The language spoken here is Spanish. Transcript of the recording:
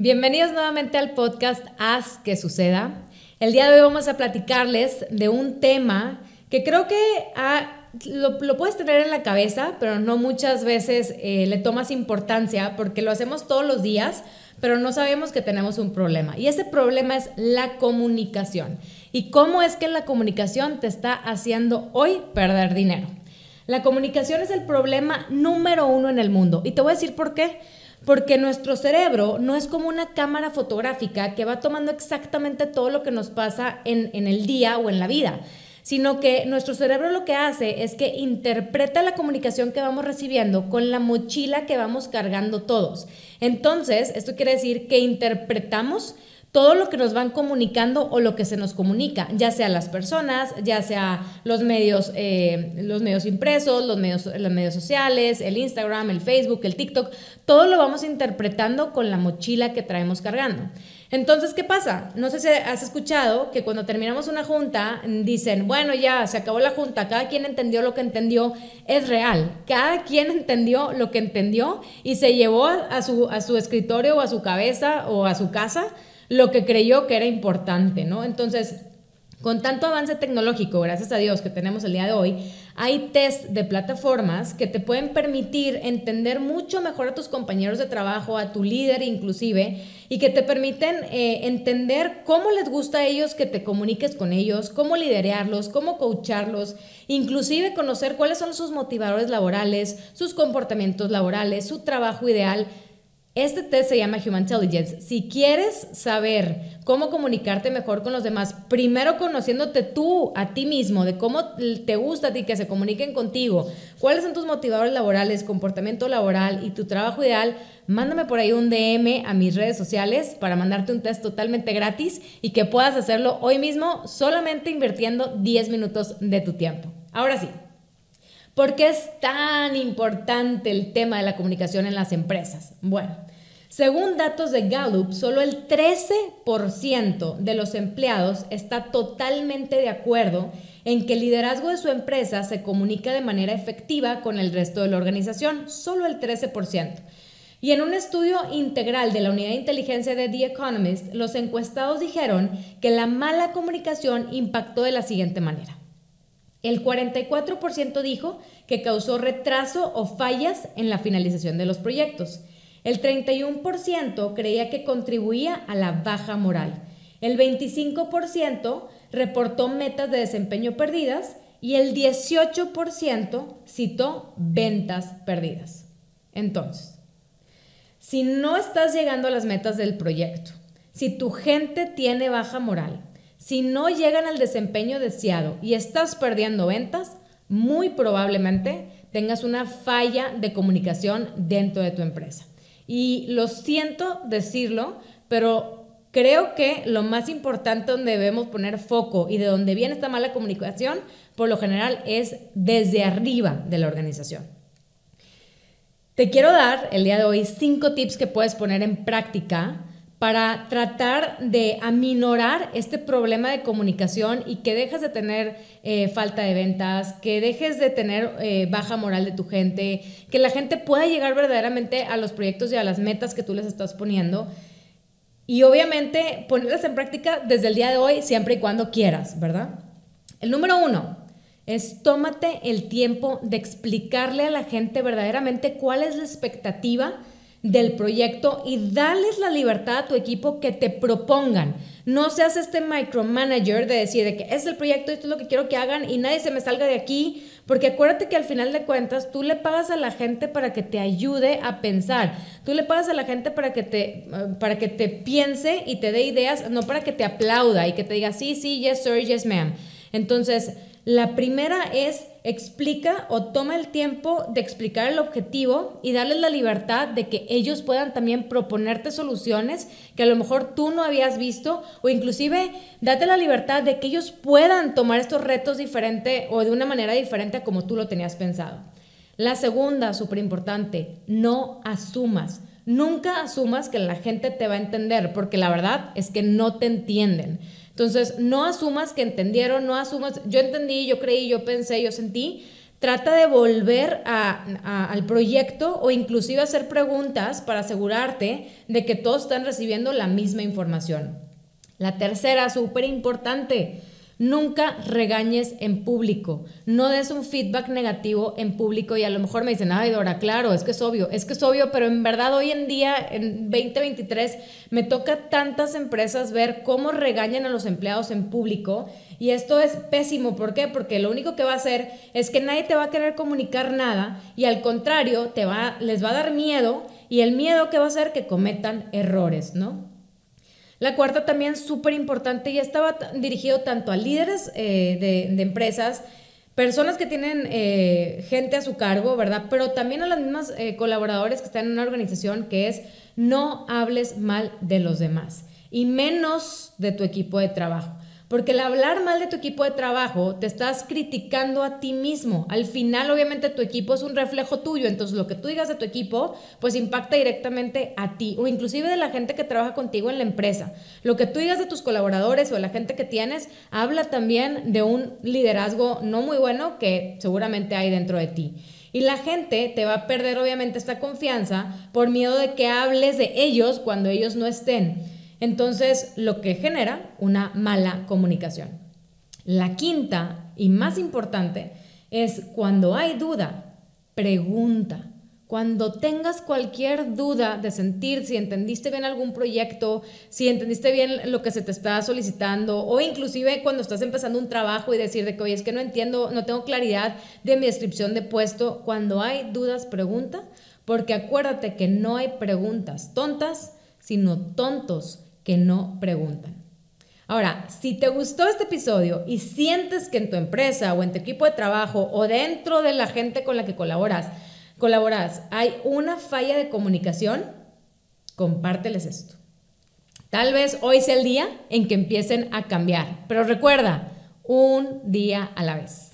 Bienvenidos nuevamente al podcast Haz que suceda. El día de hoy vamos a platicarles de un tema que creo que lo, puedes tener en la cabeza, pero no muchas veces eh, le tomas importancia porque lo hacemos todos los días, pero no sabemos que tenemos un problema. Y ese problema es la comunicación. ¿Y cómo es que la comunicación te está haciendo hoy perder dinero? La comunicación es el problema número uno en el mundo. Y te voy a decir por qué. Porque nuestro cerebro no es como una cámara fotográfica que va tomando exactamente todo lo que nos pasa en, el día o en la vida sino que nuestro cerebro lo que hace es que interpreta la comunicación que vamos recibiendo con la mochila que vamos cargando todos. Entonces, esto quiere decir que interpretamos todo lo que nos van comunicando o lo que se nos comunica, ya sea las personas, ya sea los medios, eh, los medios impresos, los medios, los medios sociales, el Instagram, el Facebook, el TikTok, todo lo vamos interpretando con la mochila que traemos cargando. Entonces, ¿qué pasa? No sé si has escuchado que cuando terminamos una junta dicen, bueno, ya se acabó la junta, cada quien entendió lo que entendió, es real, cada quien entendió lo que entendió y se llevó a su, a su escritorio o a su cabeza o a su casa lo que creyó que era importante, ¿no? Entonces, con tanto avance tecnológico, gracias a Dios que tenemos el día de hoy, hay test de plataformas que te pueden permitir entender mucho mejor a tus compañeros de trabajo, a tu líder inclusive, y que te permiten eh, entender cómo les gusta a ellos que te comuniques con ellos, cómo liderarlos, cómo coacharlos, inclusive conocer cuáles son sus motivadores laborales, sus comportamientos laborales, su trabajo ideal este test se llama Human Intelligence. Si quieres saber cómo comunicarte mejor con los demás, primero conociéndote tú a ti mismo, de cómo te gusta a ti que se comuniquen contigo, cuáles son tus motivadores laborales, comportamiento laboral y tu trabajo ideal, mándame por ahí un DM a mis redes sociales para mandarte un test totalmente gratis y que puedas hacerlo hoy mismo solamente invirtiendo 10 minutos de tu tiempo. Ahora sí, ¿Por qué es tan importante el tema de la comunicación en las empresas? Bueno, según datos de Gallup, solo el 13% de los empleados está totalmente de acuerdo en que el liderazgo de su empresa se comunica de manera efectiva con el resto de la organización, solo el 13%. Y en un estudio integral de la unidad de inteligencia de The Economist, los encuestados dijeron que la mala comunicación impactó de la siguiente manera. El 44% dijo que causó retraso o fallas en la finalización de los proyectos. El 31% creía que contribuía a la baja moral. El 25% reportó metas de desempeño perdidas y el 18% citó ventas perdidas. Entonces, si no estás llegando a las metas del proyecto, si tu gente tiene baja moral, si no llegan al desempeño deseado y estás perdiendo ventas, muy probablemente tengas una falla de comunicación dentro de tu empresa. Y lo siento decirlo, pero creo que lo más importante donde debemos poner foco y de donde viene esta mala comunicación, por lo general, es desde arriba de la organización. Te quiero dar el día de hoy cinco tips que puedes poner en práctica para tratar de aminorar este problema de comunicación y que dejes de tener eh, falta de ventas, que dejes de tener eh, baja moral de tu gente, que la gente pueda llegar verdaderamente a los proyectos y a las metas que tú les estás poniendo. Y obviamente ponerlas en práctica desde el día de hoy, siempre y cuando quieras, ¿verdad? El número uno es tómate el tiempo de explicarle a la gente verdaderamente cuál es la expectativa del proyecto y darles la libertad a tu equipo que te propongan. No seas este micromanager de decir que es el proyecto, esto es lo que quiero que hagan y nadie se me salga de aquí, porque acuérdate que al final de cuentas tú le pagas a la gente para que te ayude a pensar. Tú le pagas a la gente para que te para que te piense y te dé ideas, no para que te aplauda y que te diga sí, sí, yes sir, yes ma'am. Entonces, la primera es explica o toma el tiempo de explicar el objetivo y darles la libertad de que ellos puedan también proponerte soluciones que a lo mejor tú no habías visto o inclusive date la libertad de que ellos puedan tomar estos retos diferente o de una manera diferente a como tú lo tenías pensado. La segunda, súper importante, no asumas. Nunca asumas que la gente te va a entender, porque la verdad es que no te entienden. Entonces, no asumas que entendieron, no asumas, yo entendí, yo creí, yo pensé, yo sentí, Trata de volver al proyecto o inclusive hacer preguntas para asegurarte de que todos están recibiendo la misma información. La tercera, súper importante, Nunca regañes en público. No des un feedback negativo en público y a lo mejor me dicen, ay Dora, claro, es que es obvio, es que es obvio, pero en verdad hoy en día, en 2023, me toca tantas empresas ver cómo regañan a los empleados en público y esto es pésimo. ¿Por qué? Porque lo único que va a hacer es que nadie te va a querer comunicar nada y al contrario, te va, les va a dar miedo y el miedo que va a hacer que cometan errores, ¿no? La cuarta también súper importante y estaba dirigido tanto a líderes eh, de, empresas, personas que tienen eh, gente a su cargo, ¿verdad? Pero también a las mismas eh, colaboradores que están en una organización que es no hables mal de los demás y menos de tu equipo de trabajo. Porque el hablar mal de tu equipo de trabajo te estás criticando a ti mismo. Al final, obviamente, tu equipo es un reflejo tuyo. Entonces, lo que tú digas de tu equipo, pues impacta directamente a ti o inclusive de la gente que trabaja contigo en la empresa. Lo que tú digas de tus colaboradores o de la gente que tienes, habla también de un liderazgo no muy bueno que seguramente hay dentro de ti. Y la gente te va a perder, obviamente, esta confianza por miedo de que hables de ellos cuando ellos no estén. Entonces, lo que genera una mala comunicación. La quinta y más importante es cuando hay duda, pregunta. Cuando tengas cualquier duda de sentir si entendiste bien algún proyecto, si entendiste bien lo que se te está solicitando o inclusive cuando estás empezando un trabajo y decir de que, oye, es que no entiendo, no tengo claridad de mi descripción de puesto, cuando hay dudas, pregunta, porque acuérdate que no hay preguntas tontas, sino tontos que no preguntan. Ahora, si te gustó este episodio y sientes que en tu empresa o en tu equipo de trabajo o dentro de la gente con la que colaboras, colaboras, hay una falla de comunicación, compárteles esto. Tal vez hoy sea el día en que empiecen a cambiar, pero recuerda, un día a la vez.